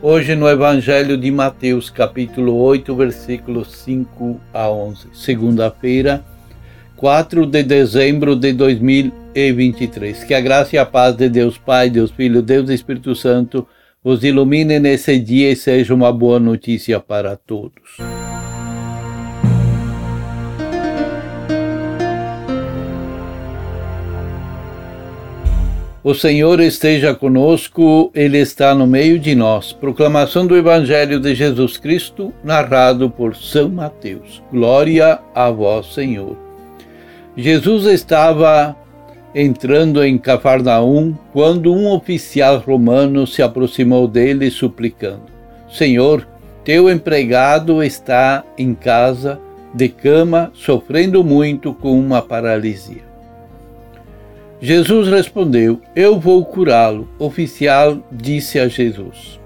Hoje no Evangelho de Mateus, capítulo 8, versículos 5 a 11. Segunda-feira, 4 de dezembro de 2023. Que a graça e a paz de Deus Pai, Deus Filho, Deus Espírito Santo os ilumine nesse dia e seja uma boa notícia para todos. O Senhor esteja conosco, Ele está no meio de nós. Proclamação do Evangelho de Jesus Cristo, narrado por São Mateus. Glória a vós, Senhor. Jesus estava entrando em Cafarnaum quando um oficial romano se aproximou dele suplicando: Senhor, teu empregado está em casa, de cama, sofrendo muito com uma paralisia. Jesus respondeu: Eu vou curá-lo. O oficial disse a Jesus: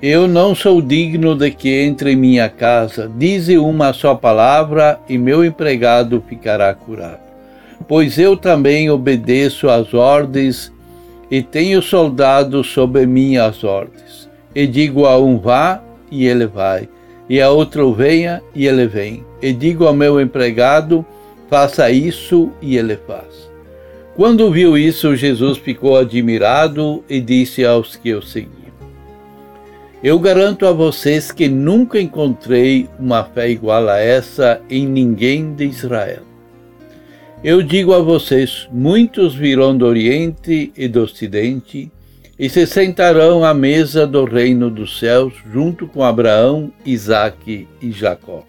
Eu não sou digno de que entre em minha casa. Dize uma só palavra e meu empregado ficará curado. Pois eu também obedeço às ordens e tenho soldados sob minhas ordens. E digo a um vá e ele vai, e a outro venha e ele vem. E digo ao meu empregado faça isso e ele faz. Quando viu isso, Jesus ficou admirado e disse aos que o seguiam: Eu garanto a vocês que nunca encontrei uma fé igual a essa em ninguém de Israel. Eu digo a vocês: muitos virão do Oriente e do Ocidente e se sentarão à mesa do reino dos céus junto com Abraão, Isaque e Jacó.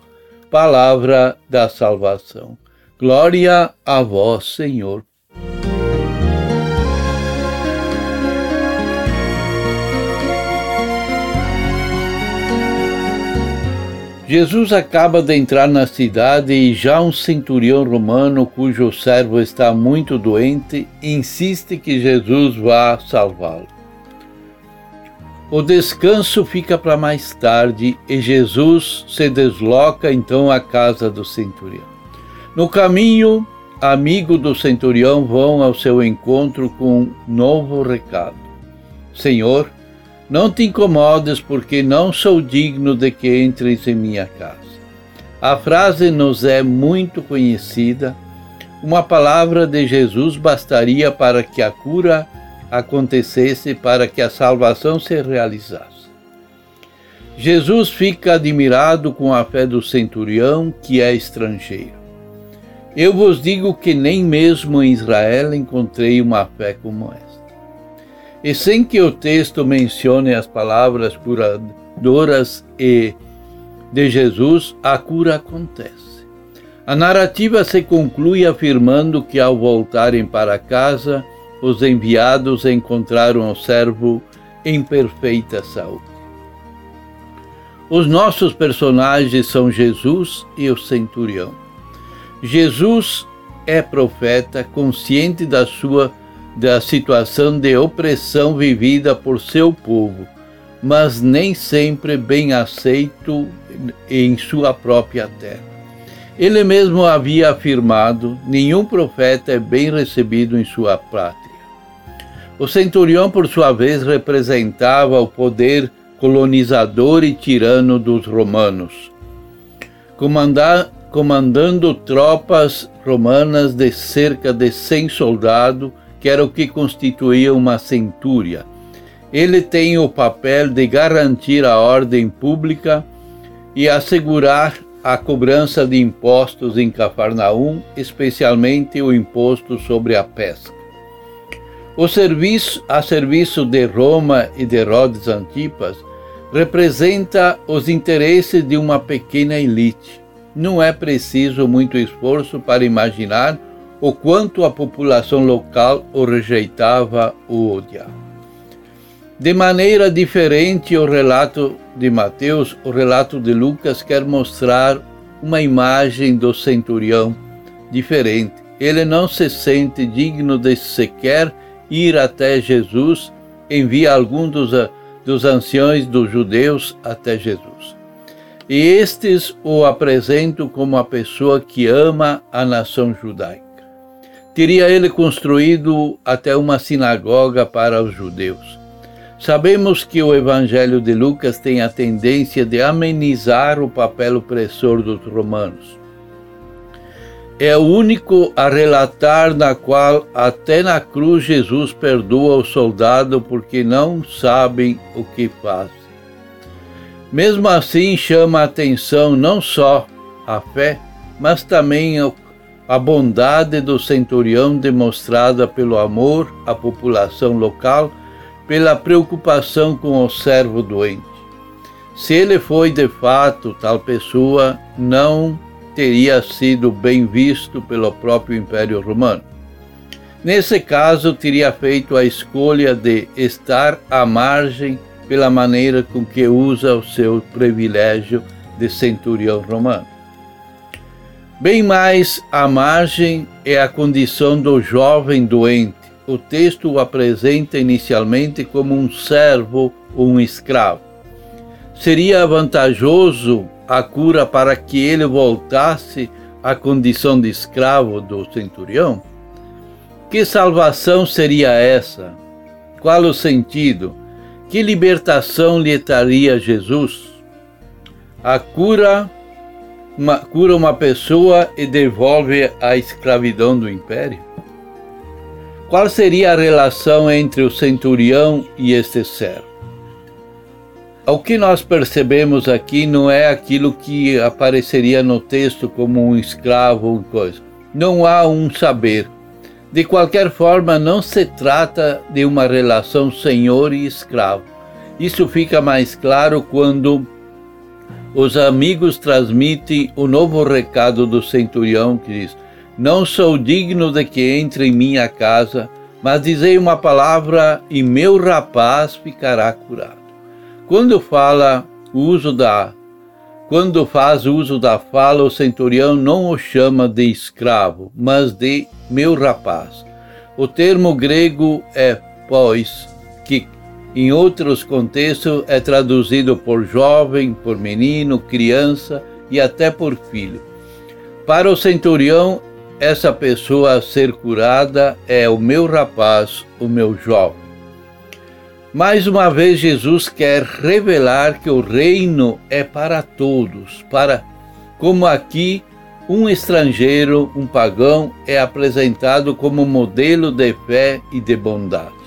Palavra da salvação. Glória a vós, Senhor. Jesus acaba de entrar na cidade e já um centurião romano, cujo servo está muito doente, insiste que Jesus vá salvá-lo. O descanso fica para mais tarde e Jesus se desloca então à casa do centurião. No caminho, amigo do centurião vão ao seu encontro com um novo recado: Senhor, não te incomodes, porque não sou digno de que entres em minha casa. A frase nos é muito conhecida. Uma palavra de Jesus bastaria para que a cura acontecesse, para que a salvação se realizasse. Jesus fica admirado com a fé do centurião, que é estrangeiro. Eu vos digo que nem mesmo em Israel encontrei uma fé como essa. E sem que o texto mencione as palavras curadoras e de Jesus, a cura acontece. A narrativa se conclui afirmando que ao voltarem para casa, os enviados encontraram o servo em perfeita saúde. Os nossos personagens são Jesus e o centurião. Jesus é profeta, consciente da sua da situação de opressão vivida por seu povo, mas nem sempre bem aceito em sua própria terra. Ele mesmo havia afirmado: nenhum profeta é bem recebido em sua pátria. O centurião, por sua vez, representava o poder colonizador e tirano dos romanos. Comandando tropas romanas de cerca de 100 soldados, que era o que constituía uma centúria. Ele tem o papel de garantir a ordem pública e assegurar a cobrança de impostos em Cafarnaum, especialmente o imposto sobre a pesca. O serviço a serviço de Roma e de Herodes Antipas representa os interesses de uma pequena elite. Não é preciso muito esforço para imaginar o quanto a população local o rejeitava ou odiava. De maneira diferente, o relato de Mateus, o relato de Lucas quer mostrar uma imagem do centurião diferente. Ele não se sente digno de sequer ir até Jesus, envia algum dos, dos anciões dos judeus até Jesus. E estes o apresentam como a pessoa que ama a nação judaica. Teria ele construído até uma sinagoga para os judeus. Sabemos que o Evangelho de Lucas tem a tendência de amenizar o papel opressor dos romanos. É o único a relatar na qual até na cruz Jesus perdoa o soldado porque não sabem o que fazem. Mesmo assim, chama a atenção não só a fé, mas também a bondade do centurião demonstrada pelo amor à população local pela preocupação com o servo doente. Se ele foi de fato tal pessoa, não teria sido bem visto pelo próprio Império Romano. Nesse caso, teria feito a escolha de estar à margem pela maneira com que usa o seu privilégio de centurião romano. Bem mais à margem é a condição do jovem doente, o texto o apresenta inicialmente como um servo ou um escravo. Seria vantajoso a cura para que ele voltasse à condição de escravo do centurião? Que salvação seria essa? Qual o sentido? Que libertação lhe traria Jesus? A cura uma, cura uma pessoa e devolve a escravidão do império? Qual seria a relação entre o centurião e este servo? O que nós percebemos aqui não é aquilo que apareceria no texto como um escravo ou coisa. Não há um saber. De qualquer forma, não se trata de uma relação senhor e escravo. Isso fica mais claro quando os amigos transmitem o novo recado do centurião que diz: não sou digno de que entre em minha casa, mas dizei uma palavra e meu rapaz ficará curado. Quando fala o uso da quando faz uso da fala, o centurião não o chama de escravo, mas de meu rapaz. O termo grego é pois, que em outros contextos é traduzido por jovem, por menino, criança e até por filho. Para o centurião, essa pessoa a ser curada é o meu rapaz, o meu jovem. Mais uma vez, Jesus quer revelar que o reino é para todos, para como aqui um estrangeiro, um pagão, é apresentado como modelo de fé e de bondade.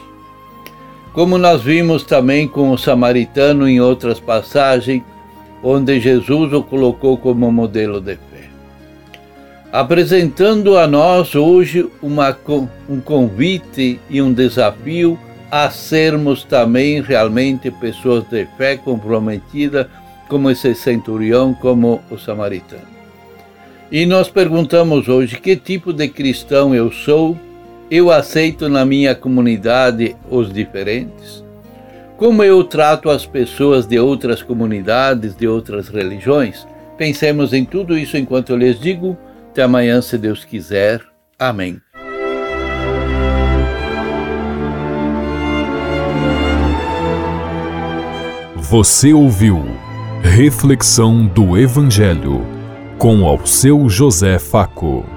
Como nós vimos também com o samaritano em outras passagens, onde Jesus o colocou como modelo de fé apresentando a nós hoje uma, um convite e um desafio a sermos também realmente pessoas de fé comprometida, como esse centurião, como o samaritano. E nós perguntamos hoje que tipo de cristão eu sou? Eu aceito na minha comunidade os diferentes? Como eu trato as pessoas de outras comunidades, de outras religiões? Pensemos em tudo isso enquanto eu lhes digo até amanhã, se Deus quiser. Amém. Você ouviu Reflexão do Evangelho com ao seu José Faco.